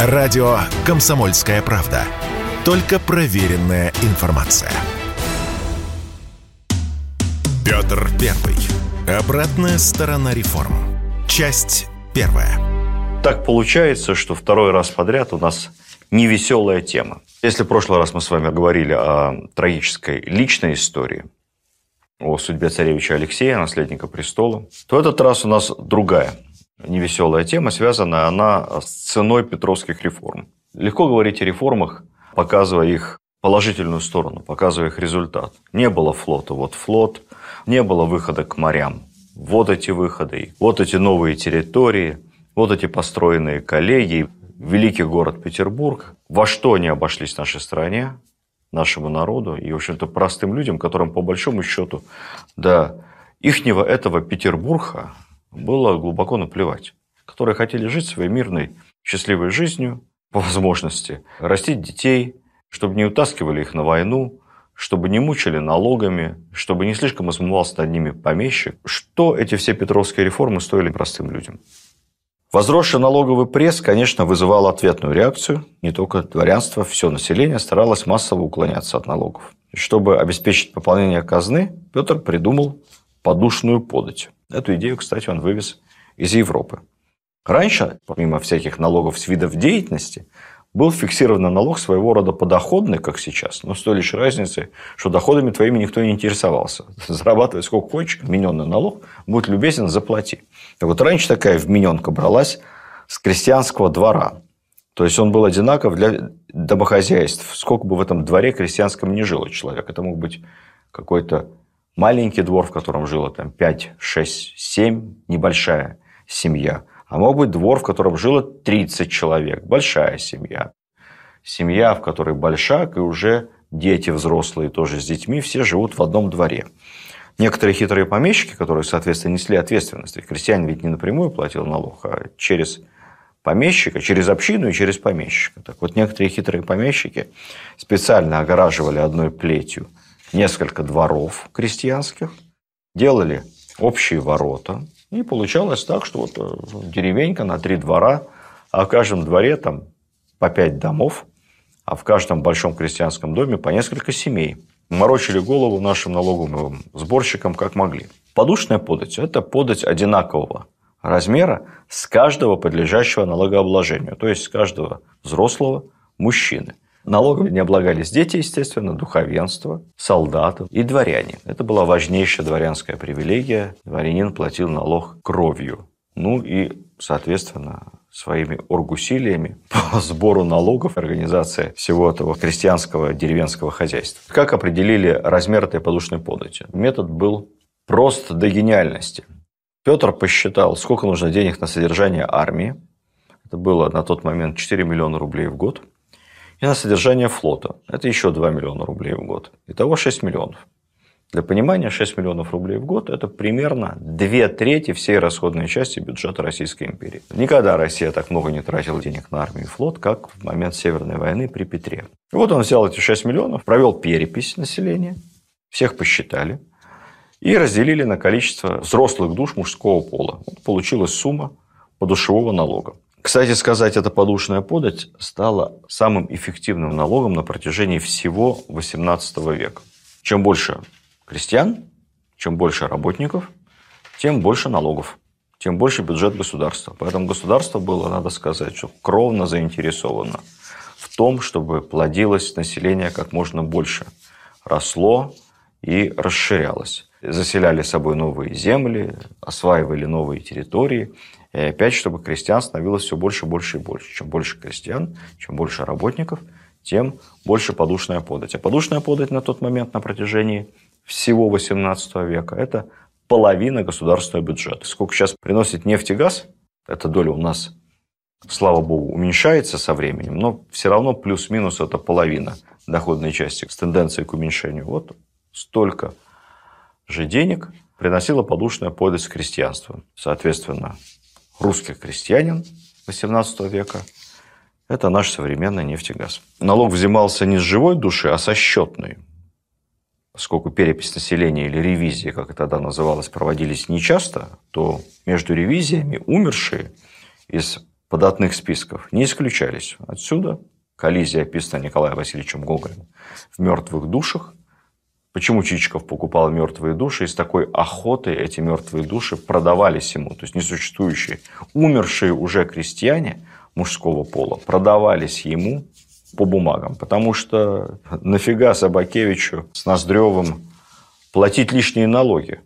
Радио «Комсомольская правда». Только проверенная информация. Петр Первый. Обратная сторона реформ. Часть первая. Так получается, что второй раз подряд у нас невеселая тема. Если в прошлый раз мы с вами говорили о трагической личной истории, о судьбе царевича Алексея, наследника престола, то этот раз у нас другая невеселая тема, связана она с ценой петровских реформ. Легко говорить о реформах, показывая их положительную сторону, показывая их результат. Не было флота, вот флот, не было выхода к морям. Вот эти выходы, вот эти новые территории, вот эти построенные коллегии, великий город Петербург. Во что они обошлись нашей стране, нашему народу и, в общем-то, простым людям, которым, по большому счету, до ихнего этого Петербурга было глубоко наплевать, которые хотели жить своей мирной, счастливой жизнью, по возможности, растить детей, чтобы не утаскивали их на войну, чтобы не мучили налогами, чтобы не слишком измывался над ними помещик. Что эти все петровские реформы стоили простым людям? Возросший налоговый пресс, конечно, вызывал ответную реакцию. Не только дворянство, все население старалось массово уклоняться от налогов. Чтобы обеспечить пополнение казны, Петр придумал подушную подать. Эту идею, кстати, он вывез из Европы. Раньше, помимо всяких налогов с видов деятельности, был фиксированный налог своего рода подоходный, как сейчас, но с той лишь разницей, что доходами твоими никто не интересовался. Зарабатывай сколько хочешь, вмененный налог, будь любезен, заплати. Так вот, раньше такая вмененка бралась с крестьянского двора. То есть, он был одинаков для домохозяйств. Сколько бы в этом дворе крестьянском не жило человек. Это мог быть какой-то маленький двор, в котором жило там 5, 6, 7, небольшая семья. А мог быть двор, в котором жило 30 человек, большая семья. Семья, в которой большак, и уже дети взрослые тоже с детьми, все живут в одном дворе. Некоторые хитрые помещики, которые, соответственно, несли ответственность, ведь крестьянин ведь не напрямую платил налог, а через помещика, через общину и через помещика. Так вот, некоторые хитрые помещики специально огораживали одной плетью несколько дворов крестьянских, делали общие ворота. И получалось так, что вот э, деревенька на три двора, а в каждом дворе там по пять домов, а в каждом большом крестьянском доме по несколько семей. Морочили голову нашим налоговым сборщикам как могли. Подушная подать – это подать одинакового размера с каждого подлежащего налогообложению, то есть с каждого взрослого мужчины – Налогом не облагались дети, естественно, духовенство, солдаты и дворяне. Это была важнейшая дворянская привилегия. Дворянин платил налог кровью. Ну и, соответственно, своими оргусилиями по сбору налогов организация всего этого крестьянского деревенского хозяйства. Как определили размер этой подушной подати? Метод был прост до гениальности. Петр посчитал, сколько нужно денег на содержание армии. Это было на тот момент 4 миллиона рублей в год – и на содержание флота. Это еще 2 миллиона рублей в год. Итого 6 миллионов. Для понимания, 6 миллионов рублей в год – это примерно две трети всей расходной части бюджета Российской империи. Никогда Россия так много не тратила денег на армию и флот, как в момент Северной войны при Петре. И вот он взял эти 6 миллионов, провел перепись населения, всех посчитали и разделили на количество взрослых душ мужского пола. Вот получилась сумма подушевого налога. Кстати сказать, эта подушная подать стала самым эффективным налогом на протяжении всего XVIII века. Чем больше крестьян, чем больше работников, тем больше налогов, тем больше бюджет государства. Поэтому государство было, надо сказать, что кровно заинтересовано в том, чтобы плодилось население как можно больше, росло и расширялось. Заселяли собой новые земли, осваивали новые территории – и опять, чтобы крестьян становилось все больше, больше и больше. Чем больше крестьян, чем больше работников, тем больше подушная подать. А подушная подать на тот момент на протяжении всего 18 века – это половина государственного бюджета. Сколько сейчас приносит нефть и газ, эта доля у нас, слава богу, уменьшается со временем, но все равно плюс-минус это половина доходной части с тенденцией к уменьшению. Вот столько же денег приносила подушная подать крестьянства. Соответственно, русский крестьянин XVIII века – это наш современный нефтегаз. Налог взимался не с живой души, а со счетной. Поскольку перепись населения или ревизия, как это тогда называлось, проводились нечасто, то между ревизиями умершие из податных списков не исключались. Отсюда коллизия, описанная Николаем Васильевичем Гоголем в «Мертвых душах». Почему Чичиков покупал мертвые души? И с такой охотой эти мертвые души продавались ему. То есть несуществующие, умершие уже крестьяне мужского пола продавались ему по бумагам. Потому что нафига Собакевичу с Ноздревым платить лишние налоги?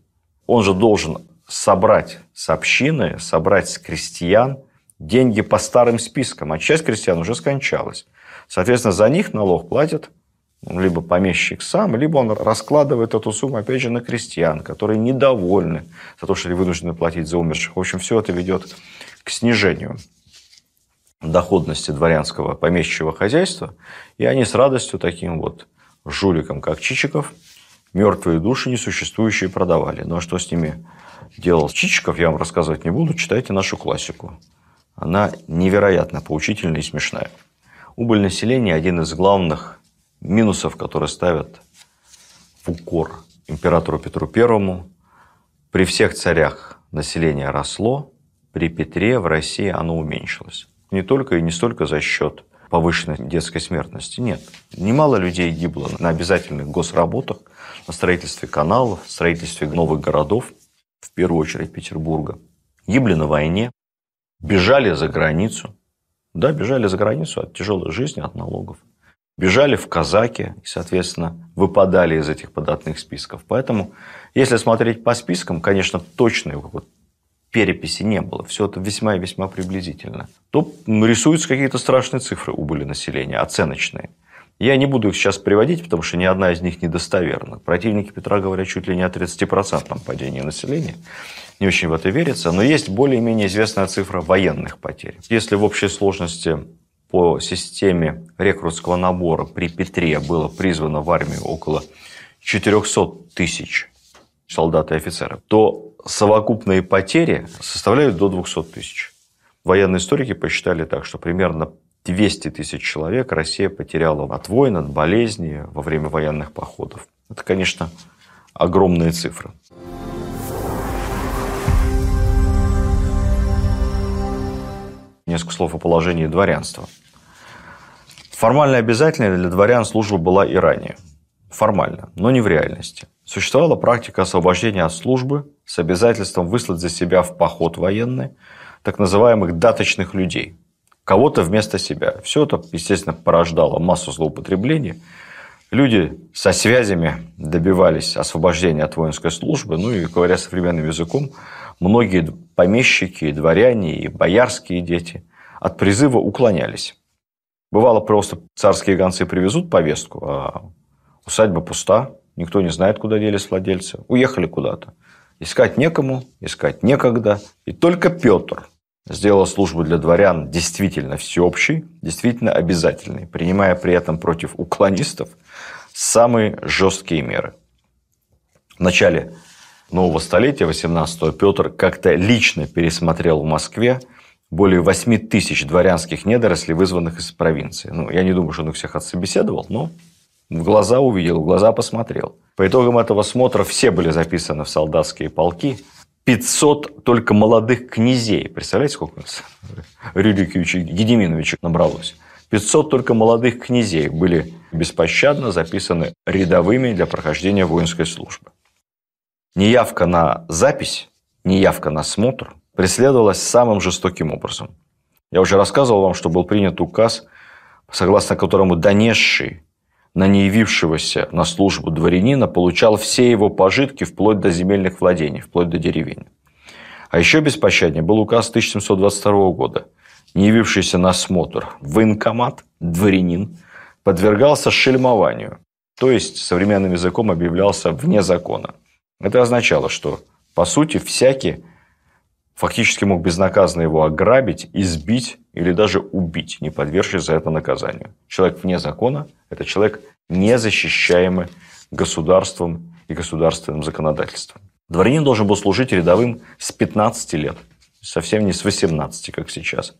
Он же должен собрать с общины, собрать с крестьян деньги по старым спискам, а часть крестьян уже скончалась. Соответственно, за них налог платит либо помещик сам, либо он раскладывает эту сумму, опять же, на крестьян, которые недовольны за то, что они вынуждены платить за умерших. В общем, все это ведет к снижению доходности дворянского помещичьего хозяйства, и они с радостью таким вот жуликам, как Чичиков, мертвые души несуществующие продавали. Ну а что с ними делал Чичиков, я вам рассказывать не буду, читайте нашу классику. Она невероятно поучительная и смешная. Убыль населения – один из главных минусов, которые ставят в укор императору Петру Первому. При всех царях население росло, при Петре в России оно уменьшилось не только и не столько за счет повышенной детской смертности. Нет. Немало людей гибло на обязательных госработах, на строительстве каналов, строительстве новых городов, в первую очередь Петербурга. Гибли на войне, бежали за границу. Да, бежали за границу от тяжелой жизни, от налогов. Бежали в казаки и, соответственно, выпадали из этих податных списков. Поэтому, если смотреть по спискам, конечно, точный вот переписи не было, все это весьма и весьма приблизительно, то рисуются какие-то страшные цифры убыли населения, оценочные. Я не буду их сейчас приводить, потому что ни одна из них недостоверна. Противники Петра говорят чуть ли не о 30% падении населения. Не очень в это верится, но есть более-менее известная цифра военных потерь. Если в общей сложности по системе рекрутского набора при Петре было призвано в армию около 400 тысяч солдат и офицеров, то совокупные потери составляют до 200 тысяч. Военные историки посчитали так, что примерно 200 тысяч человек Россия потеряла от войн, от болезней во время военных походов. Это, конечно, огромные цифры. Несколько слов о положении дворянства. Формально обязательной для дворян служба была и ранее. Формально, но не в реальности. Существовала практика освобождения от службы с обязательством выслать за себя в поход военный так называемых даточных людей. Кого-то вместо себя. Все это, естественно, порождало массу злоупотреблений. Люди со связями добивались освобождения от воинской службы. Ну и, говоря современным языком, многие помещики, дворяне, и боярские дети от призыва уклонялись. Бывало просто царские гонцы привезут повестку, а усадьба пуста, никто не знает, куда делись владельцы, уехали куда-то. Искать некому, искать некогда. И только Петр сделал службу для дворян действительно всеобщей, действительно обязательной, принимая при этом против уклонистов самые жесткие меры. В начале нового столетия, 18-го, Петр как-то лично пересмотрел в Москве более 8 тысяч дворянских недорослей, вызванных из провинции. Ну, я не думаю, что он их всех отсобеседовал, но в глаза увидел, в глаза посмотрел. По итогам этого смотра все были записаны в солдатские полки. 500 только молодых князей. Представляете, сколько у нас Рюриковича Гедеминовича набралось? 500 только молодых князей были беспощадно записаны рядовыми для прохождения воинской службы. Неявка на запись, неявка на смотр преследовалась самым жестоким образом. Я уже рассказывал вам, что был принят указ, согласно которому донесший на неявившегося на службу дворянина получал все его пожитки вплоть до земельных владений, вплоть до деревень. А еще беспощаднее был указ 1722 года. Не явившийся на осмотр военкомат, дворянин, подвергался шельмованию, то есть современным языком объявлялся вне закона. Это означало, что, по сути, всякий фактически мог безнаказанно его ограбить, избить или даже убить, не подвергшись за это наказанию. Человек вне закона – это человек, не защищаемый государством и государственным законодательством. Дворянин должен был служить рядовым с 15 лет, совсем не с 18, как сейчас.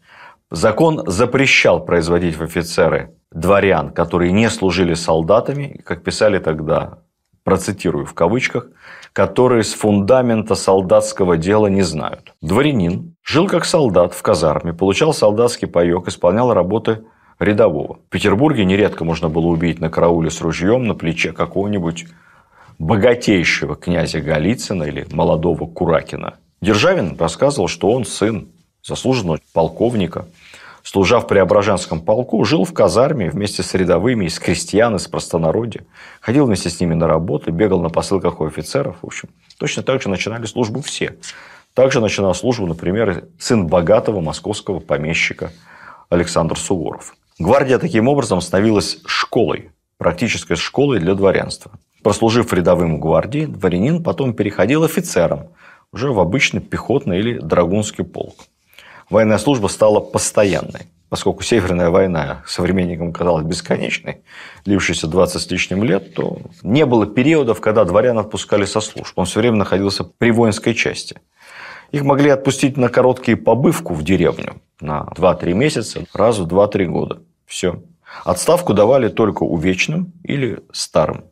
Закон запрещал производить в офицеры дворян, которые не служили солдатами, как писали тогда, процитирую в кавычках, которые с фундамента солдатского дела не знают. Дворянин Жил как солдат в казарме, получал солдатский паек, исполнял работы рядового. В Петербурге нередко можно было убить на карауле с ружьем на плече какого-нибудь богатейшего князя Голицына или молодого Куракина. Державин рассказывал, что он сын заслуженного полковника, служа в Преображенском полку, жил в казарме вместе с рядовыми, из крестьян, из простонародья. Ходил вместе с ними на работу, бегал на посылках у офицеров. В общем, точно так же начинали службу все. Также начинал службу, например, сын богатого московского помещика Александр Суворов. Гвардия таким образом становилась школой, практической школой для дворянства. Прослужив рядовым в гвардии, дворянин потом переходил офицером, уже в обычный пехотный или драгунский полк. Военная служба стала постоянной, поскольку Северная война современникам казалась бесконечной, длившейся 20 с лишним лет, то не было периодов, когда дворян отпускали со служб. Он все время находился при воинской части. Их могли отпустить на короткие побывку в деревню на 2-3 месяца, раз в 2-3 года. Все. Отставку давали только увечным или старым.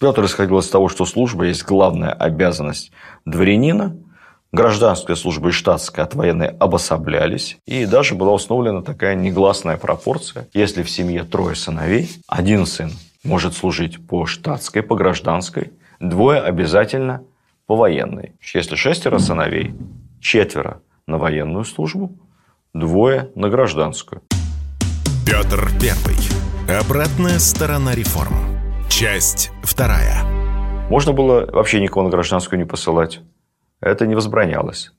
Петр исходил из того, что служба есть главная обязанность дворянина, гражданская служба и штатская от военной обособлялись, и даже была установлена такая негласная пропорция. Если в семье трое сыновей, один сын может служить по штатской, по гражданской, двое обязательно по военной. Если шестеро сыновей, четверо на военную службу, двое на гражданскую. Петр Первый. Обратная сторона реформ. Часть вторая. Можно было вообще никого на гражданскую не посылать. Это не возбранялось.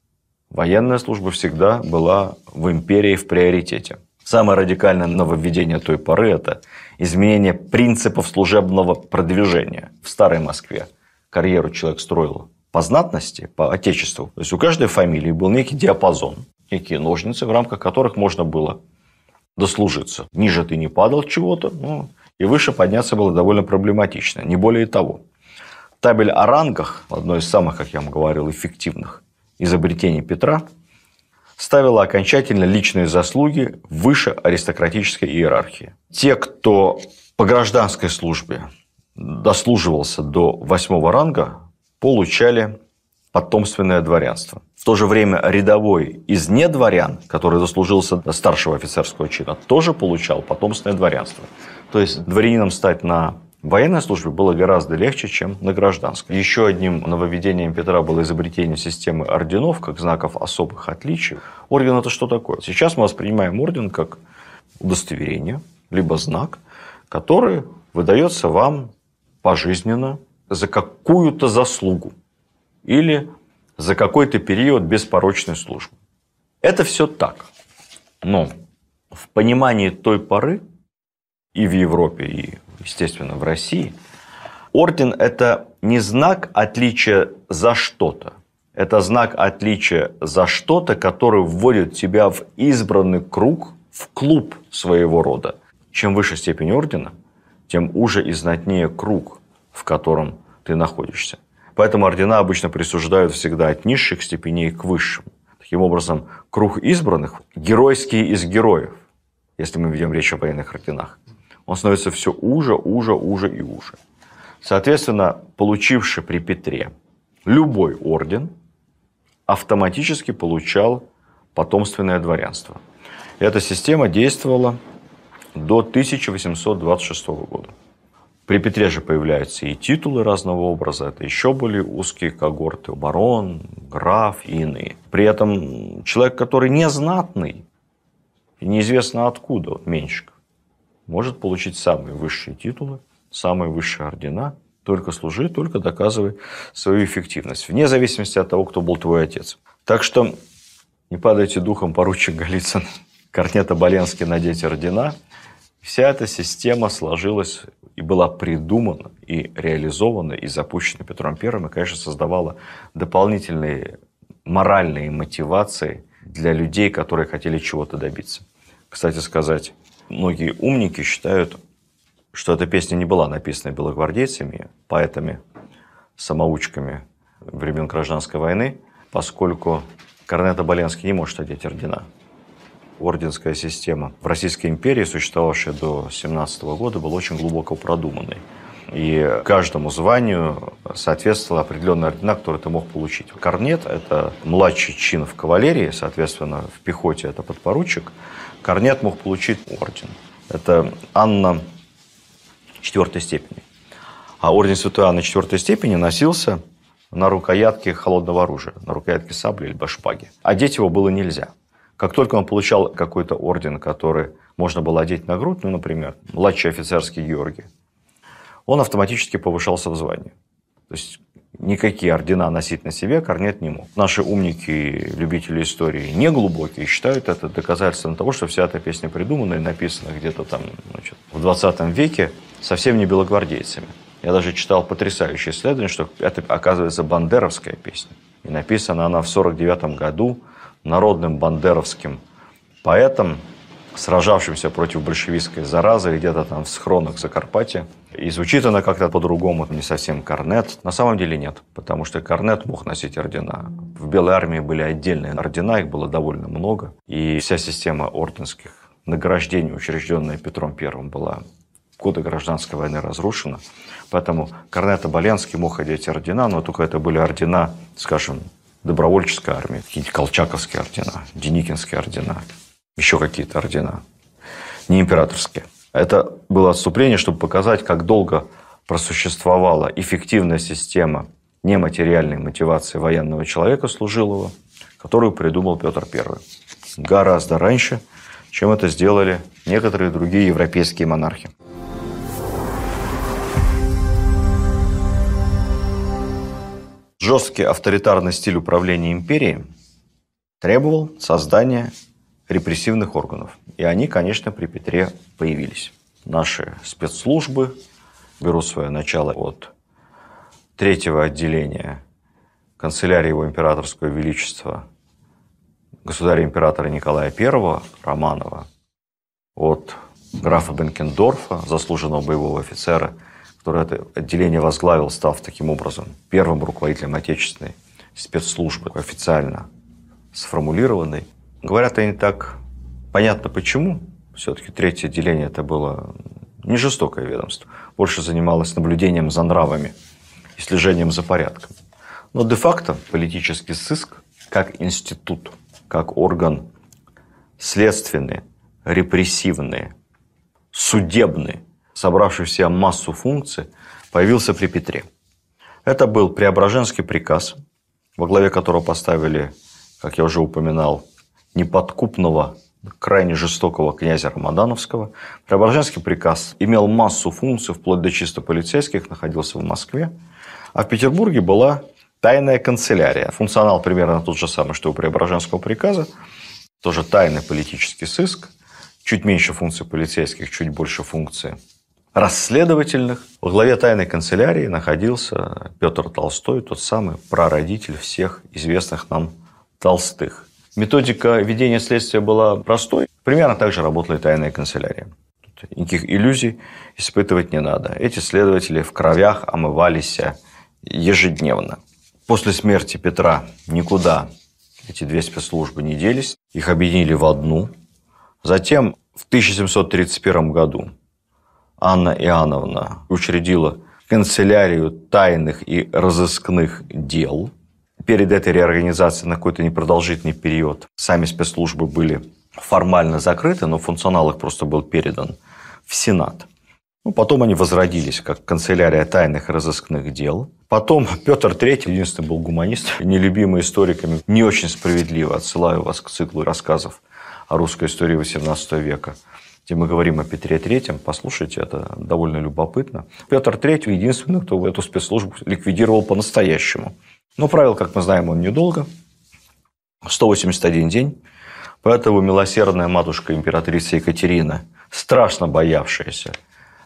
Военная служба всегда была в империи в приоритете. Самое радикальное нововведение той поры – это изменение принципов служебного продвижения. В Старой Москве карьеру человек строил по знатности, по отечеству. То есть у каждой фамилии был некий диапазон, некие ножницы, в рамках которых можно было дослужиться. Ниже ты не падал чего-то, ну, и выше подняться было довольно проблематично, не более того. Табель о рангах, одно из самых, как я вам говорил, эффективных изобретений Петра, ставила окончательно личные заслуги выше аристократической иерархии. Те, кто по гражданской службе дослуживался до восьмого ранга, получали потомственное дворянство. В то же время рядовой из недворян, который дослужился до старшего офицерского чина, тоже получал потомственное дворянство. То есть дворянином стать на военной службе было гораздо легче, чем на гражданской. Еще одним нововведением Петра было изобретение системы орденов, как знаков особых отличий. Орден – это что такое? Сейчас мы воспринимаем орден как удостоверение, либо знак, который выдается вам пожизненно за какую-то заслугу или за какой-то период беспорочной службы. Это все так. Но в понимании той поры и в Европе, и, естественно, в России, орден – это не знак отличия за что-то. Это знак отличия за что-то, который вводит тебя в избранный круг, в клуб своего рода. Чем выше степень ордена, тем уже и знатнее круг, в котором ты находишься. Поэтому ордена обычно присуждают всегда от низших степеней к высшим. Таким образом, круг избранных – геройские из героев, если мы ведем речь о военных орденах он становится все уже, уже, уже и уже. Соответственно, получивший при Петре любой орден, автоматически получал потомственное дворянство. Эта система действовала до 1826 года. При Петре же появляются и титулы разного образа. Это еще более узкие когорты. Барон, граф и иные. При этом человек, который не знатный, неизвестно откуда, вот может получить самые высшие титулы, самые высшие ордена, только служи, только доказывай свою эффективность, вне зависимости от того, кто был твой отец. Так что не падайте духом, поручик Голицын, Корнета Боленский надеть ордена. Вся эта система сложилась и была придумана, и реализована, и запущена Петром Первым, и, конечно, создавала дополнительные моральные мотивации для людей, которые хотели чего-то добиться. Кстати сказать, Многие умники считают, что эта песня не была написана белогвардейцами, поэтами, самоучками времен Гражданской войны, поскольку Корнет Оболенский не может одеть ордена. Орденская система в Российской империи, существовавшая до 17 года, была очень глубоко продуманной. И каждому званию соответствовала определенная ордена, которую ты мог получить. Корнет – это младший чин в кавалерии, соответственно, в пехоте это подпоручик. Корнет мог получить орден. Это Анна четвертой степени. А орден Святой Анны четвертой степени носился на рукоятке холодного оружия, на рукоятке сабли или шпаги. Одеть его было нельзя. Как только он получал какой-то орден, который можно было одеть на грудь, ну, например, младший офицерский Георгий, он автоматически повышался в звании. То есть никакие ордена носить на себе Корнет не мог. Наши умники, любители истории, не глубокие, считают это доказательством того, что вся эта песня придумана и написана где-то там значит, в 20 веке совсем не белогвардейцами. Я даже читал потрясающее исследование, что это, оказывается, бандеровская песня. И написана она в 49 году народным бандеровским поэтом, сражавшимся против большевистской заразы где-то там в схронах Закарпатья. И звучит она как-то по-другому, не совсем корнет. На самом деле нет, потому что корнет мог носить ордена. В Белой армии были отдельные ордена, их было довольно много. И вся система орденских награждений, учрежденная Петром I, была в годы гражданской войны разрушена. Поэтому Корнет Оболенский мог одеть ордена, но только это были ордена, скажем, добровольческой армии, какие-то колчаковские ордена, деникинские ордена, еще какие-то ордена, не императорские. Это было отступление, чтобы показать, как долго просуществовала эффективная система нематериальной мотивации военного человека служилого, которую придумал Петр I. Гораздо раньше, чем это сделали некоторые другие европейские монархи. Жесткий авторитарный стиль управления империей требовал создания репрессивных органов. И они, конечно, при Петре появились. Наши спецслужбы берут свое начало от третьего отделения канцелярии его императорского величества государя-императора Николая I Романова, от графа Бенкендорфа, заслуженного боевого офицера – который это отделение возглавил, став таким образом первым руководителем отечественной спецслужбы, официально сформулированной. Говорят они так, понятно почему. Все-таки третье отделение это было не жестокое ведомство. Больше занималось наблюдением за нравами и слежением за порядком. Но де-факто политический сыск как институт, как орган следственный, репрессивный, судебный, собравший в себя массу функций, появился при Петре. Это был Преображенский приказ, во главе которого поставили, как я уже упоминал, неподкупного, крайне жестокого князя Рамадановского. Преображенский приказ имел массу функций, вплоть до чисто полицейских, находился в Москве. А в Петербурге была тайная канцелярия. Функционал примерно тот же самый, что у Преображенского приказа. Тоже тайный политический сыск. Чуть меньше функций полицейских, чуть больше функций расследовательных. Во главе тайной канцелярии находился Петр Толстой, тот самый прародитель всех известных нам Толстых. Методика ведения следствия была простой. Примерно так же работала и тайная канцелярия. Никаких иллюзий испытывать не надо. Эти следователи в кровях омывались ежедневно. После смерти Петра никуда эти две спецслужбы не делись. Их объединили в одну. Затем в 1731 году Анна Иоанновна учредила канцелярию тайных и разыскных дел. Перед этой реорганизацией на какой-то непродолжительный период сами спецслужбы были формально закрыты, но функционал их просто был передан в Сенат. Ну, потом они возродились как канцелярия тайных разыскных дел. Потом Петр III, единственный был гуманист, нелюбимый историками, не очень справедливо отсылаю вас к циклу рассказов о русской истории XVIII века – где мы говорим о Петре Третьем, послушайте, это довольно любопытно. Петр Третий единственный, кто эту спецслужбу ликвидировал по-настоящему. Но правил, как мы знаем, он недолго. 181 день. Поэтому милосердная матушка императрица Екатерина, страшно боявшаяся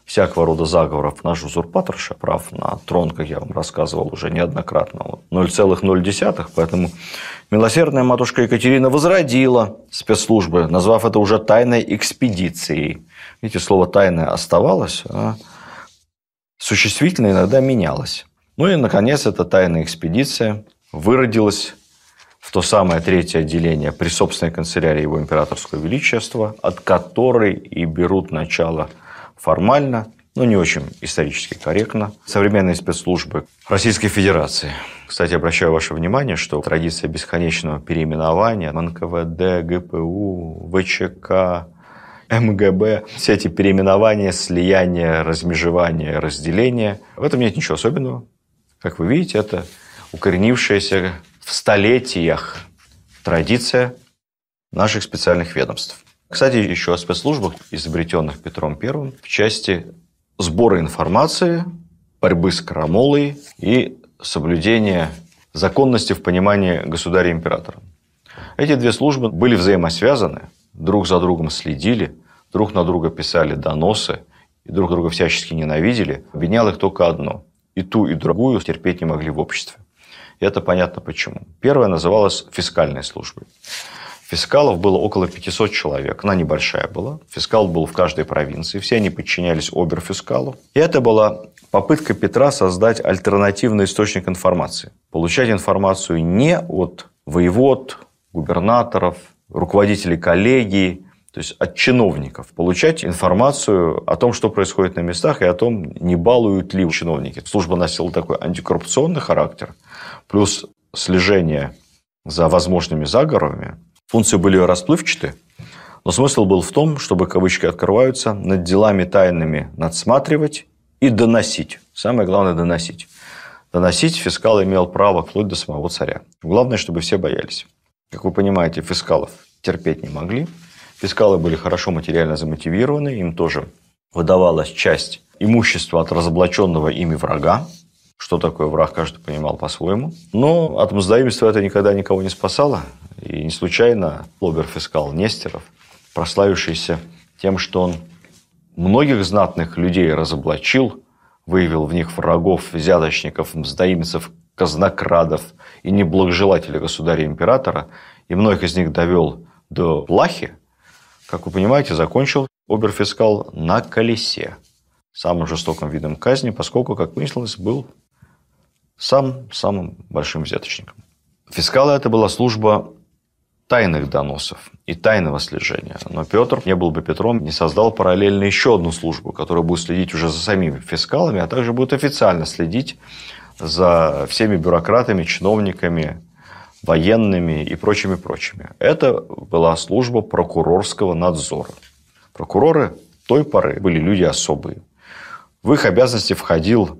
всякого рода заговоров. Наш узурпаторша прав на трон, как я вам рассказывал уже неоднократно, вот 0,0. Поэтому милосердная матушка Екатерина возродила спецслужбы, назвав это уже тайной экспедицией. Видите, слово «тайное» оставалось, а существительное иногда менялось. Ну и, наконец, эта тайная экспедиция выродилась в то самое третье отделение при собственной канцелярии его императорского величества, от которой и берут начало – формально но не очень исторически корректно. Современные спецслужбы Российской Федерации. Кстати, обращаю ваше внимание, что традиция бесконечного переименования НКВД, ГПУ, ВЧК, МГБ, все эти переименования, слияния, размежевания, разделения, в этом нет ничего особенного. Как вы видите, это укоренившаяся в столетиях традиция наших специальных ведомств. Кстати, еще о спецслужбах, изобретенных Петром I в части сбора информации, борьбы с крамолой и соблюдения законности в понимании государя-императора. Эти две службы были взаимосвязаны, друг за другом следили, друг на друга писали доносы и друг друга всячески ненавидели. Объединяло их только одно. И ту, и другую терпеть не могли в обществе. И это понятно почему. Первая называлась фискальной службой. Фискалов было около 500 человек. Она небольшая была. Фискал был в каждой провинции. Все они подчинялись оберфискалу. И это была попытка Петра создать альтернативный источник информации. Получать информацию не от воевод, губернаторов, руководителей коллегии, то есть от чиновников. Получать информацию о том, что происходит на местах, и о том, не балуют ли чиновники. Служба носила такой антикоррупционный характер, плюс слежение за возможными заговорами, Функции были расплывчаты, но смысл был в том, чтобы, кавычки открываются, над делами тайными надсматривать и доносить. Самое главное – доносить. Доносить фискал имел право вплоть до самого царя. Главное, чтобы все боялись. Как вы понимаете, фискалов терпеть не могли. Фискалы были хорошо материально замотивированы, им тоже выдавалась часть имущества от разоблаченного ими врага. Что такое враг, каждый понимал по-своему. Но от мздоимства это никогда никого не спасало. И не случайно оберфискал Нестеров, прославившийся тем, что он многих знатных людей разоблачил, выявил в них врагов, взяточников, мздоимцев, казнокрадов и неблагожелателей государя-императора, и многих из них довел до плахи, как вы понимаете, закончил оберфискал на колесе, самым жестоким видом казни, поскольку, как выяснилось, был сам самым большим взяточником. Фискалы – это была служба тайных доносов и тайного слежения. Но Петр не был бы Петром, не создал параллельно еще одну службу, которая будет следить уже за самими фискалами, а также будет официально следить за всеми бюрократами, чиновниками, военными и прочими-прочими. Это была служба прокурорского надзора. Прокуроры той поры были люди особые. В их обязанности входил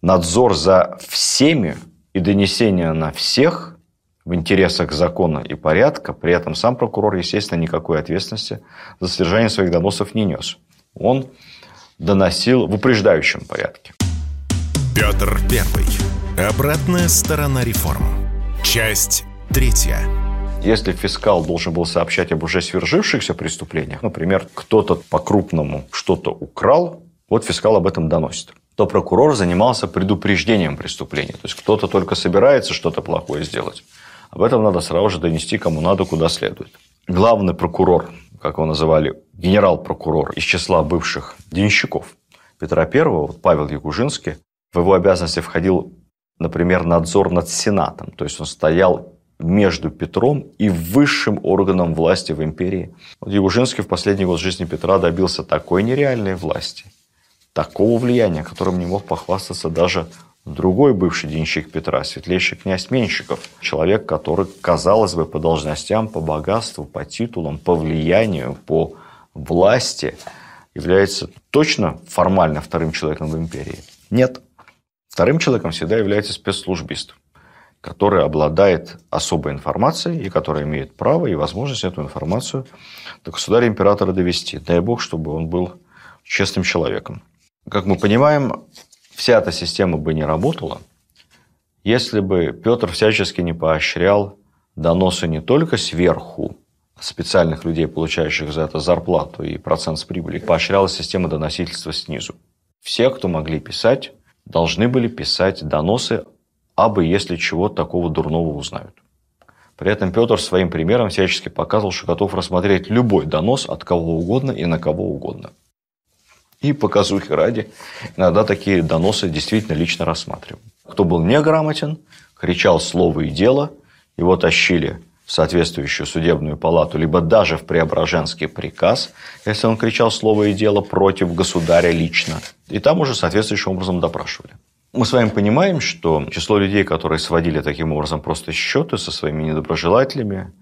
надзор за всеми и донесение на всех в интересах закона и порядка, при этом сам прокурор, естественно, никакой ответственности за содержание своих доносов не нес. Он доносил в упреждающем порядке. Петр Первый. Обратная сторона реформ. Часть третья. Если фискал должен был сообщать об уже свершившихся преступлениях, например, кто-то по-крупному что-то украл, вот фискал об этом доносит то прокурор занимался предупреждением преступления. То есть кто-то только собирается что-то плохое сделать, об этом надо сразу же донести кому надо, куда следует. Главный прокурор, как его называли, генерал-прокурор из числа бывших денщиков Петра I, вот Павел Якужинский, в его обязанности входил, например, надзор над Сенатом. То есть он стоял между Петром и высшим органом власти в империи. Вот Ягужинский в последний год жизни Петра добился такой нереальной власти, такого влияния, которым не мог похвастаться даже Другой бывший денщик Петра, светлейший князь Менщиков, человек, который, казалось бы, по должностям, по богатству, по титулам, по влиянию, по власти, является точно формально вторым человеком в империи. Нет. Вторым человеком всегда является спецслужбист, который обладает особой информацией и который имеет право и возможность эту информацию до государя-императора довести. Дай бог, чтобы он был честным человеком. Как мы понимаем, вся эта система бы не работала, если бы Петр всячески не поощрял доносы не только сверху, специальных людей, получающих за это зарплату и процент с прибыли, поощряла система доносительства снизу. Все, кто могли писать, должны были писать доносы, абы если чего такого дурного узнают. При этом Петр своим примером всячески показывал, что готов рассмотреть любой донос от кого угодно и на кого угодно. И показухи ради, иногда такие доносы действительно лично рассматривал. Кто был неграмотен, кричал слово и дело, его тащили в соответствующую судебную палату, либо даже в Преображенский приказ, если он кричал слово и дело против государя лично. И там уже соответствующим образом допрашивали. Мы с вами понимаем, что число людей, которые сводили таким образом просто счеты со своими недоброжелателями,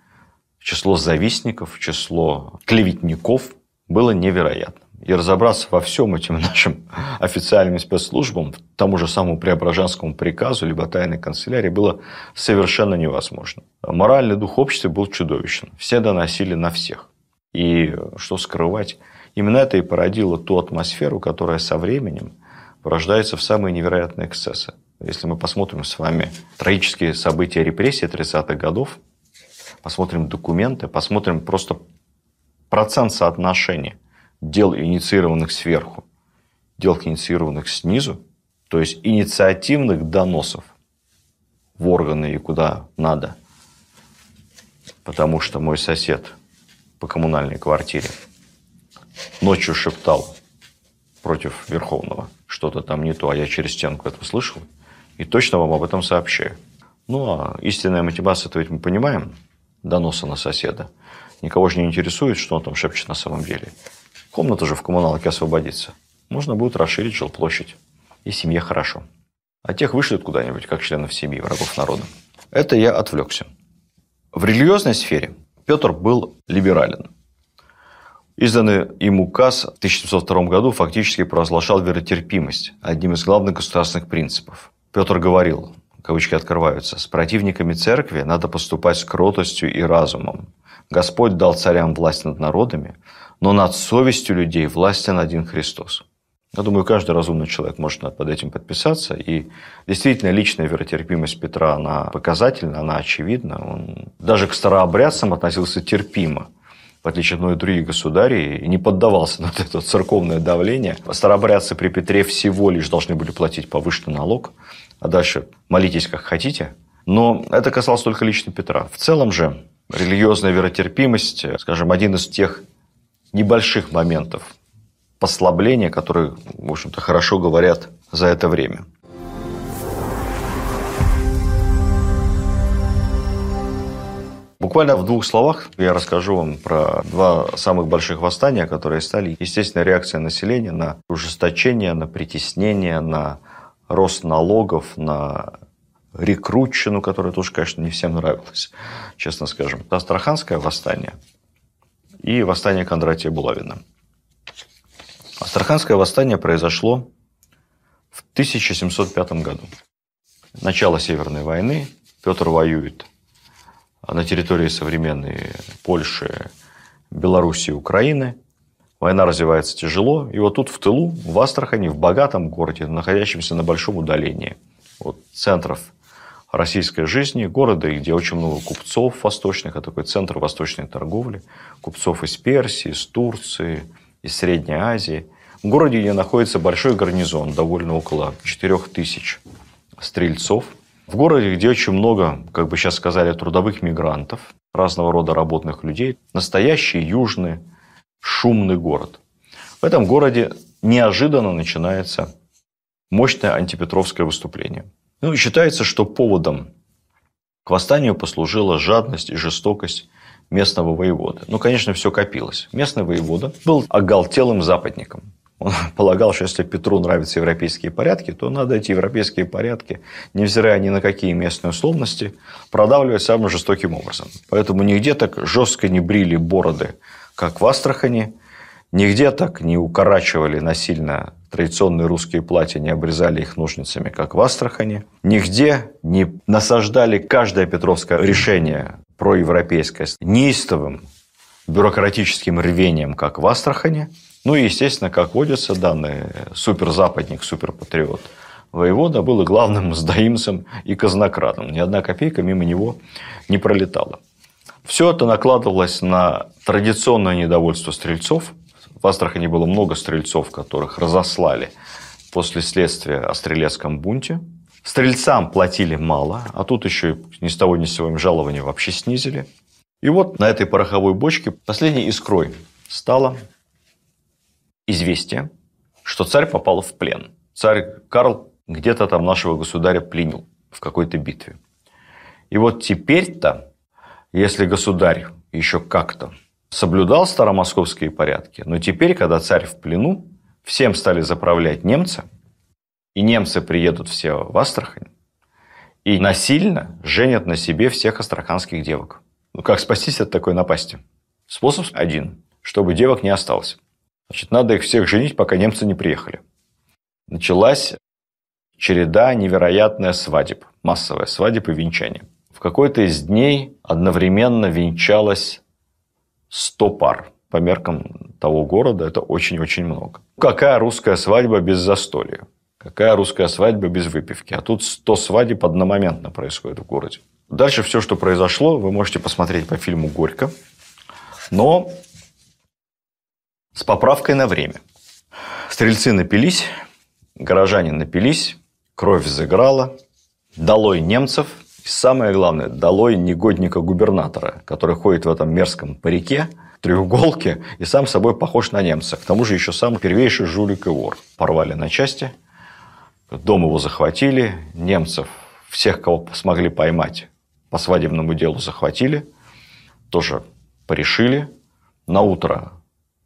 число завистников, число клеветников было невероятно. И разобраться во всем этим нашим официальным спецслужбам, тому же самому Преображенскому приказу, либо тайной канцелярии, было совершенно невозможно. Моральный дух общества был чудовищен. Все доносили на всех. И что скрывать, именно это и породило ту атмосферу, которая со временем порождается в самые невероятные эксцессы. Если мы посмотрим с вами трагические события репрессий 30-х годов, посмотрим документы, посмотрим просто процент соотношения дел, инициированных сверху, дел, инициированных снизу, то есть инициативных доносов в органы и куда надо. Потому что мой сосед по коммунальной квартире ночью шептал против Верховного что-то там не то, а я через стенку это слышал, и точно вам об этом сообщаю. Ну, а истинная мотивация, то ведь мы понимаем, доноса на соседа. Никого же не интересует, что он там шепчет на самом деле. Комната же в коммуналке освободится. Можно будет расширить жилплощадь. И семье хорошо. А тех вышлют куда-нибудь, как членов семьи, врагов народа. Это я отвлекся. В религиозной сфере Петр был либерален. Изданный им указ в 1702 году фактически провозглашал веротерпимость одним из главных государственных принципов. Петр говорил, кавычки открываются, «С противниками церкви надо поступать с кротостью и разумом. Господь дал царям власть над народами, но над совестью людей властен один Христос. Я думаю, каждый разумный человек может под этим подписаться. И действительно, личная веротерпимость Петра, она показательна, она очевидна. Он даже к старообрядцам относился терпимо, в отличие от многих других государей, и не поддавался на это церковное давление. Старообрядцы при Петре всего лишь должны были платить повышенный налог, а дальше молитесь как хотите. Но это касалось только лично Петра. В целом же религиозная веротерпимость, скажем, один из тех небольших моментов послабления, которые, в общем-то, хорошо говорят за это время. Буквально в двух словах я расскажу вам про два самых больших восстания, которые стали, естественно, реакция населения на ужесточение, на притеснение, на рост налогов, на рекрутчину, которая тоже, конечно, не всем нравилась, честно скажем. Астраханское восстание – и восстание Кондратия Булавина. Астраханское восстание произошло в 1705 году. Начало Северной войны. Петр воюет на территории современной Польши, Белоруссии, Украины. Война развивается тяжело. И вот тут в тылу, в Астрахани, в богатом городе, находящемся на большом удалении от центров российской жизни, города, где очень много купцов восточных, это такой центр восточной торговли, купцов из Персии, из Турции, из Средней Азии. В городе, где находится большой гарнизон, довольно около 4000 стрельцов. В городе, где очень много, как бы сейчас сказали, трудовых мигрантов, разного рода работных людей. Настоящий южный шумный город. В этом городе неожиданно начинается мощное антипетровское выступление. Ну, считается, что поводом к восстанию послужила жадность и жестокость местного воевода. Ну, конечно, все копилось. Местный воевода был оголтелым западником. Он полагал, что если Петру нравятся европейские порядки, то надо эти европейские порядки, невзирая ни на какие местные условности, продавливать самым жестоким образом. Поэтому нигде так жестко не брили бороды, как в Астрахани, нигде так не укорачивали насильно традиционные русские платья, не обрезали их ножницами, как в Астрахани. Нигде не насаждали каждое петровское решение проевропейское неистовым бюрократическим рвением, как в Астрахани. Ну и, естественно, как водится, данный суперзападник, суперпатриот воевода был и главным сдаимцем и казнократом. Ни одна копейка мимо него не пролетала. Все это накладывалось на традиционное недовольство стрельцов – в Астрахани было много стрельцов, которых разослали после следствия о стрелецком бунте. Стрельцам платили мало, а тут еще ни с того ни с сего им жалования вообще снизили. И вот на этой пороховой бочке последней искрой стало известие, что царь попал в плен. Царь Карл где-то там нашего государя пленил в какой-то битве. И вот теперь-то если государь еще как-то соблюдал старомосковские порядки, но теперь, когда царь в плену, всем стали заправлять немцы, и немцы приедут все в Астрахань, и насильно женят на себе всех астраханских девок. Ну, как спастись от такой напасти? Способ один, чтобы девок не осталось. Значит, надо их всех женить, пока немцы не приехали. Началась череда невероятная свадеб, массовая свадеб и венчание. В какой-то из дней одновременно венчалось 100 пар. По меркам того города это очень-очень много. Какая русская свадьба без застолья? Какая русская свадьба без выпивки? А тут 100 свадеб одномоментно происходит в городе. Дальше все, что произошло, вы можете посмотреть по фильму «Горько». Но с поправкой на время. Стрельцы напились, горожане напились, кровь заграла, долой немцев – и самое главное, долой негодника-губернатора, который ходит в этом мерзком парике, треуголке и сам собой похож на немца. К тому же еще самый первейший жулик и вор. Порвали на части, дом его захватили, немцев, всех, кого смогли поймать, по свадебному делу захватили, тоже порешили, на утро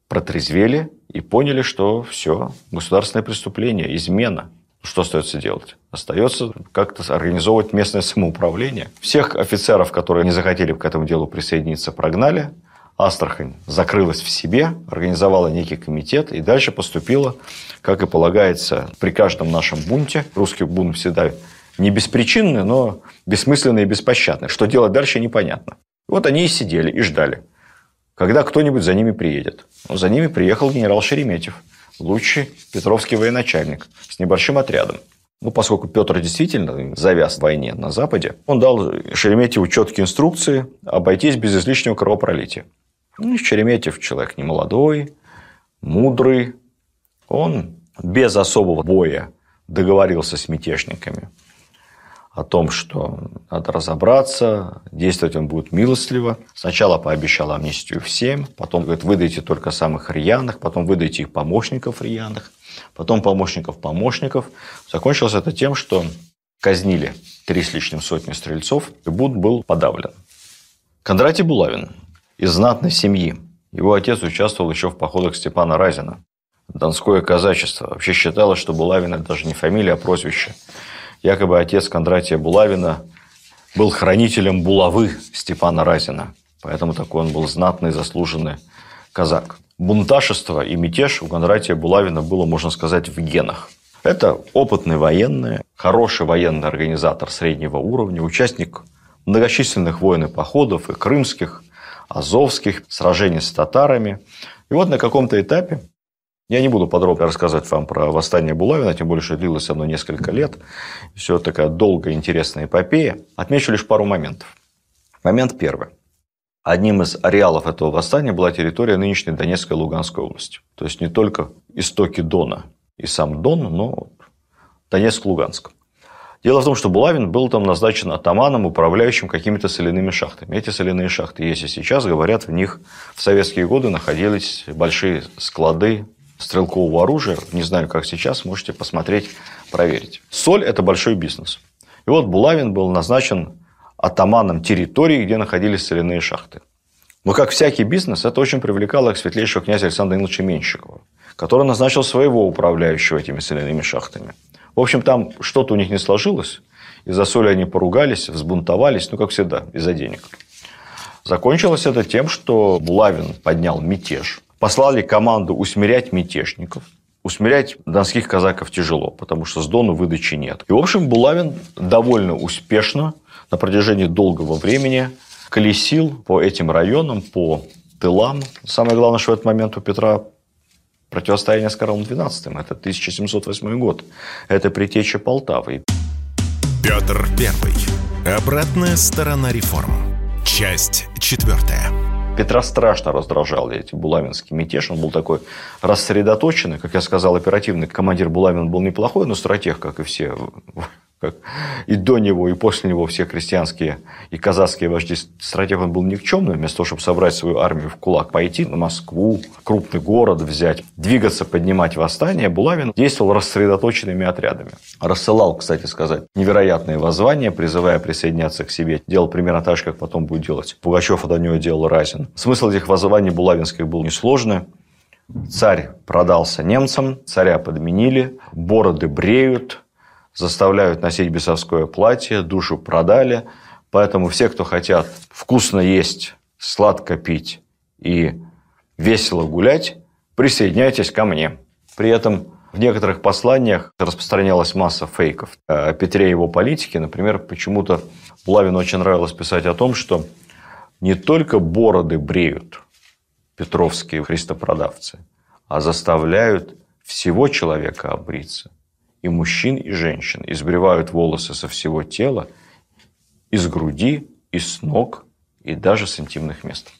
протрезвели и поняли, что все, государственное преступление, измена – что остается делать? Остается как-то организовывать местное самоуправление. Всех офицеров, которые не захотели к этому делу присоединиться, прогнали. Астрахань закрылась в себе, организовала некий комитет и дальше поступила, как и полагается при каждом нашем бунте. Русский бунт всегда не беспричинный, но бессмысленный и беспощадный. Что делать дальше, непонятно. Вот они и сидели, и ждали, когда кто-нибудь за ними приедет. За ними приехал генерал Шереметьев – лучший петровский военачальник с небольшим отрядом. Ну, поскольку Петр действительно завяз в войне на Западе, он дал Шереметьеву четкие инструкции обойтись без излишнего кровопролития. Ну, Шереметьев человек не молодой, мудрый. Он без особого боя договорился с мятежниками о том, что надо разобраться, действовать он будет милостливо. Сначала пообещал амнистию всем, потом говорит, выдайте только самых рьяных, потом выдайте их помощников рьяных, потом помощников помощников. Закончилось это тем, что казнили три с лишним сотни стрельцов, и Буд был подавлен. Кондратий Булавин из знатной семьи. Его отец участвовал еще в походах Степана Разина. Донское казачество. Вообще считалось, что Булавин – это даже не фамилия, а прозвище. Якобы отец Кондратия Булавина был хранителем булавы Степана Разина. Поэтому такой он был знатный, заслуженный казак. Бунташество и мятеж у Кондратия Булавина было, можно сказать, в генах. Это опытный военный, хороший военный организатор среднего уровня, участник многочисленных войн и походов, и крымских, азовских, сражений с татарами. И вот на каком-то этапе я не буду подробно рассказывать вам про восстание Булавина, тем более, что длилось оно несколько лет. Все такая долгая, интересная эпопея. Отмечу лишь пару моментов. Момент первый. Одним из ареалов этого восстания была территория нынешней Донецкой и Луганской области. То есть не только истоки Дона и сам Дон, но Донецк-Луганск. Дело в том, что Булавин был там назначен атаманом, управляющим какими-то соляными шахтами. Эти соляные шахты есть и сейчас, говорят, в них в советские годы находились большие склады стрелкового оружия, не знаю, как сейчас, можете посмотреть, проверить. Соль – это большой бизнес. И вот Булавин был назначен атаманом территории, где находились соляные шахты. Но, как всякий бизнес, это очень привлекало к светлейшего князя Александра Даниловича Менщикова, который назначил своего управляющего этими соляными шахтами. В общем, там что-то у них не сложилось. Из-за соли они поругались, взбунтовались, ну, как всегда, из-за денег. Закончилось это тем, что Булавин поднял мятеж послали команду усмирять мятежников. Усмирять донских казаков тяжело, потому что с Дону выдачи нет. И, в общем, Булавин довольно успешно на протяжении долгого времени колесил по этим районам, по тылам. Самое главное, что в этот момент у Петра противостояние с Карлом XII. Это 1708 год. Это притеча Полтавы. Петр I. Обратная сторона реформ. Часть четвертая. Петра страшно раздражал эти Булавинский мятеж. Он был такой рассредоточенный. Как я сказал, оперативный командир Булавин был неплохой, но стратег, как и все как и до него, и после него все крестьянские и казацкие вожди стратег он был никчемным, вместо того, чтобы собрать свою армию в кулак, пойти на Москву, крупный город взять, двигаться, поднимать восстание, Булавин действовал рассредоточенными отрядами. Рассылал, кстати сказать, невероятные воззвания, призывая присоединяться к себе. Делал примерно так же, как потом будет делать Пугачев, а до него делал Разин. Смысл этих воззваний Булавинских был несложный. Царь продался немцам, царя подменили, бороды бреют, заставляют носить бесовское платье, душу продали. Поэтому все, кто хотят вкусно есть, сладко пить и весело гулять, присоединяйтесь ко мне. При этом в некоторых посланиях распространялась масса фейков о Петре и его политике. Например, почему-то Булавину очень нравилось писать о том, что не только бороды бреют петровские христопродавцы, а заставляют всего человека обриться и мужчин, и женщин. Избривают волосы со всего тела, из груди, из ног и даже с интимных мест.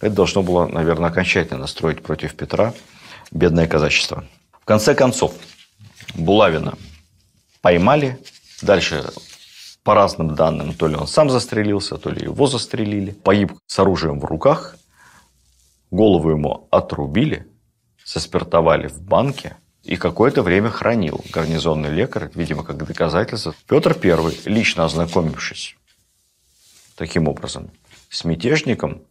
Это должно было, наверное, окончательно настроить против Петра бедное казачество. В конце концов, Булавина поймали. Дальше, по разным данным, то ли он сам застрелился, то ли его застрелили. Погиб с оружием в руках. Голову ему отрубили, заспиртовали в банке – и какое-то время хранил гарнизонный лекарь, видимо, как доказательство. Петр I, лично ознакомившись таким образом с мятежником,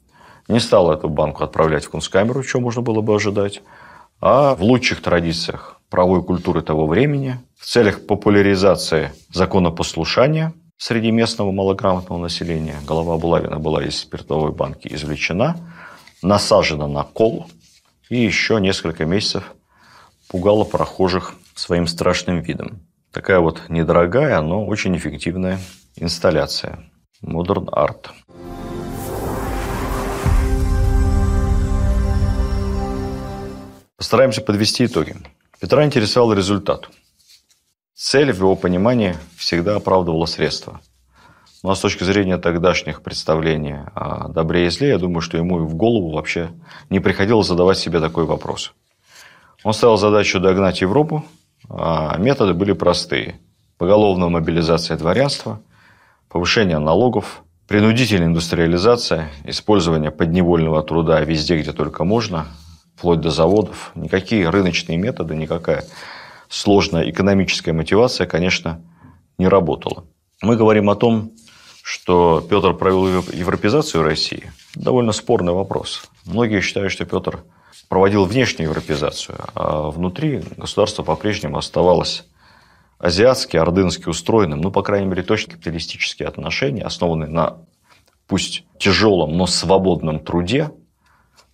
не стал эту банку отправлять в кунсткамеру, что можно было бы ожидать, а в лучших традициях правовой культуры того времени, в целях популяризации законопослушания среди местного малограмотного населения, голова Булавина была из спиртовой банки извлечена, насажена на кол, и еще несколько месяцев пугала прохожих своим страшным видом. Такая вот недорогая, но очень эффективная инсталляция. Modern Art. Постараемся подвести итоги. Петра интересовал результат. Цель в его понимании всегда оправдывала средства. А с точки зрения тогдашних представлений о добре и зле, я думаю, что ему и в голову вообще не приходилось задавать себе такой вопрос – он ставил задачу догнать Европу, а методы были простые. Поголовная мобилизация дворянства, повышение налогов, принудительная индустриализация, использование подневольного труда везде, где только можно, вплоть до заводов. Никакие рыночные методы, никакая сложная экономическая мотивация, конечно, не работала. Мы говорим о том, что Петр провел европезацию России. Довольно спорный вопрос. Многие считают, что Петр проводил внешнюю европеизацию, а внутри государство по-прежнему оставалось азиатски, ордынски устроенным, ну, по крайней мере, точно капиталистические отношения, основанные на пусть тяжелом, но свободном труде,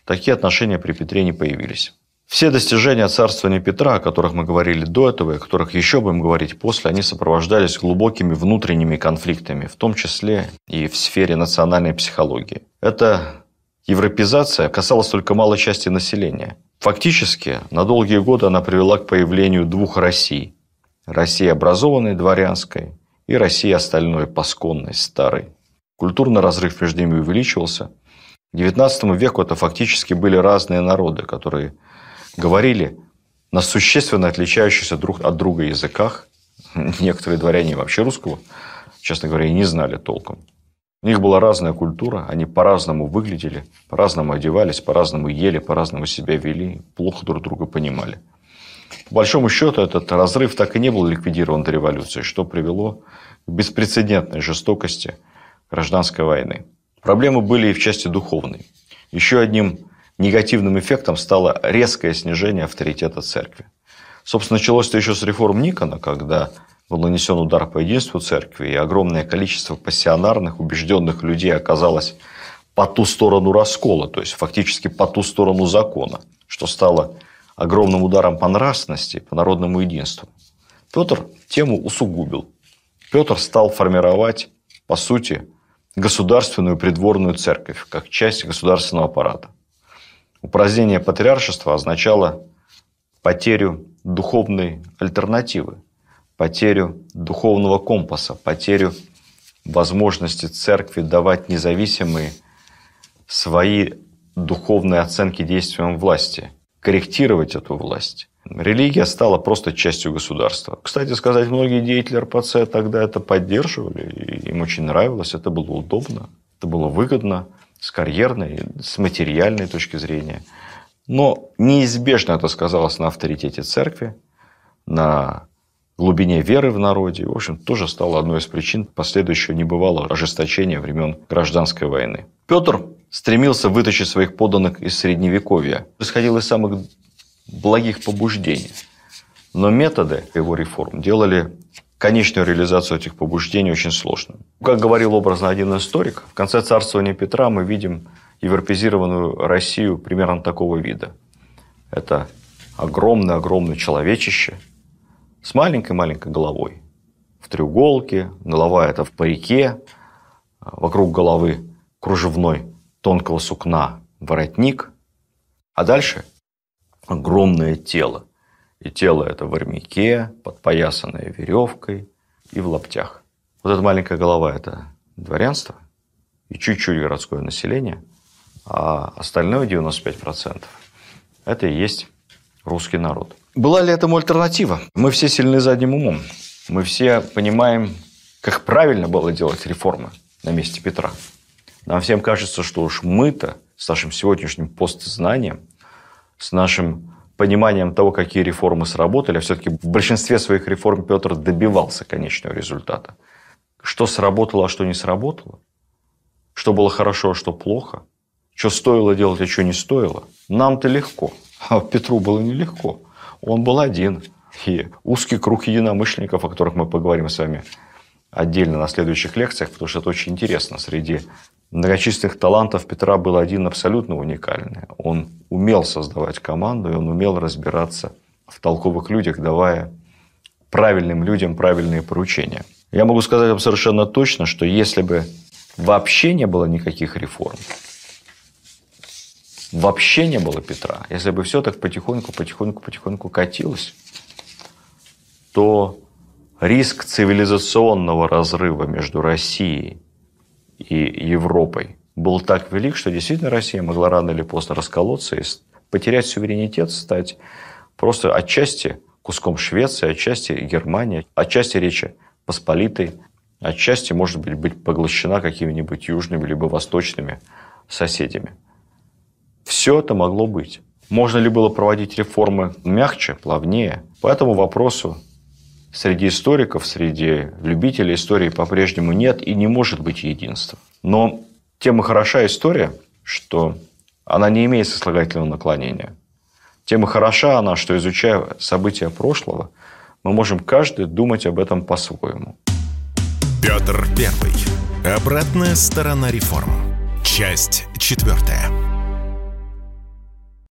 такие отношения при Петре не появились. Все достижения царствования Петра, о которых мы говорили до этого, и о которых еще будем говорить после, они сопровождались глубокими внутренними конфликтами, в том числе и в сфере национальной психологии. Это Европезация касалась только малой части населения. Фактически, на долгие годы она привела к появлению двух Россий. России образованной, дворянской, и России остальной, пасконной, старой. Культурный разрыв между ними увеличивался. К XIX веку это фактически были разные народы, которые говорили на существенно отличающихся друг от друга языках. Некоторые дворяне вообще русского, честно говоря, и не знали толком. У них была разная культура, они по-разному выглядели, по-разному одевались, по-разному ели, по-разному себя вели, плохо друг друга понимали. По большому счету, этот разрыв так и не был ликвидирован до революции, что привело к беспрецедентной жестокости гражданской войны. Проблемы были и в части духовной. Еще одним негативным эффектом стало резкое снижение авторитета церкви. Собственно, началось это еще с реформ Никона, когда был нанесен удар по единству церкви, и огромное количество пассионарных, убежденных людей оказалось по ту сторону раскола, то есть фактически по ту сторону закона, что стало огромным ударом по нравственности, по народному единству. Петр тему усугубил. Петр стал формировать, по сути, государственную придворную церковь, как часть государственного аппарата. Упразднение патриаршества означало потерю духовной альтернативы, потерю духовного компаса, потерю возможности церкви давать независимые свои духовные оценки действиям власти, корректировать эту власть, Религия стала просто частью государства. Кстати сказать, многие деятели РПЦ тогда это поддерживали, и им очень нравилось, это было удобно, это было выгодно с карьерной, с материальной точки зрения. Но неизбежно это сказалось на авторитете церкви, на глубине веры в народе. В общем, тоже стало одной из причин последующего небывалого ожесточения времен гражданской войны. Петр стремился вытащить своих подданных из Средневековья. Исходил из самых благих побуждений. Но методы его реформ делали конечную реализацию этих побуждений очень сложной. Как говорил образно один историк, в конце царствования Петра мы видим европезированную Россию примерно такого вида. Это огромное-огромное человечище с маленькой-маленькой головой. В треуголке, голова это в парике, вокруг головы кружевной тонкого сукна воротник, а дальше огромное тело. И тело это в армяке, подпоясанное веревкой и в лаптях. Вот эта маленькая голова – это дворянство и чуть-чуть городское население, а остальное 95% – это и есть русский народ. Была ли этому альтернатива? Мы все сильны задним умом. Мы все понимаем, как правильно было делать реформы на месте Петра. Нам всем кажется, что уж мы-то с нашим сегодняшним постзнанием, с нашим пониманием того, какие реформы сработали, а все-таки в большинстве своих реформ Петр добивался конечного результата. Что сработало, а что не сработало? Что было хорошо, а что плохо? Что стоило делать, а что не стоило? Нам-то легко, а Петру было нелегко. Он был один. И узкий круг единомышленников, о которых мы поговорим с вами отдельно на следующих лекциях, потому что это очень интересно. Среди многочисленных талантов Петра был один абсолютно уникальный. Он умел создавать команду, и он умел разбираться в толковых людях, давая правильным людям правильные поручения. Я могу сказать вам совершенно точно, что если бы вообще не было никаких реформ, вообще не было Петра, если бы все так потихоньку, потихоньку, потихоньку катилось, то риск цивилизационного разрыва между Россией и Европой был так велик, что действительно Россия могла рано или поздно расколоться и потерять суверенитет, стать просто отчасти куском Швеции, отчасти Германии, отчасти Речи Посполитой, отчасти, может быть, быть поглощена какими-нибудь южными либо восточными соседями. Все это могло быть. Можно ли было проводить реформы мягче, плавнее? По этому вопросу среди историков, среди любителей истории по-прежнему нет и не может быть единства. Но тем и хороша история, что она не имеет сослагательного наклонения. Тем и хороша она, что изучая события прошлого, мы можем каждый думать об этом по-своему. Петр Первый. Обратная сторона реформ. Часть четвертая.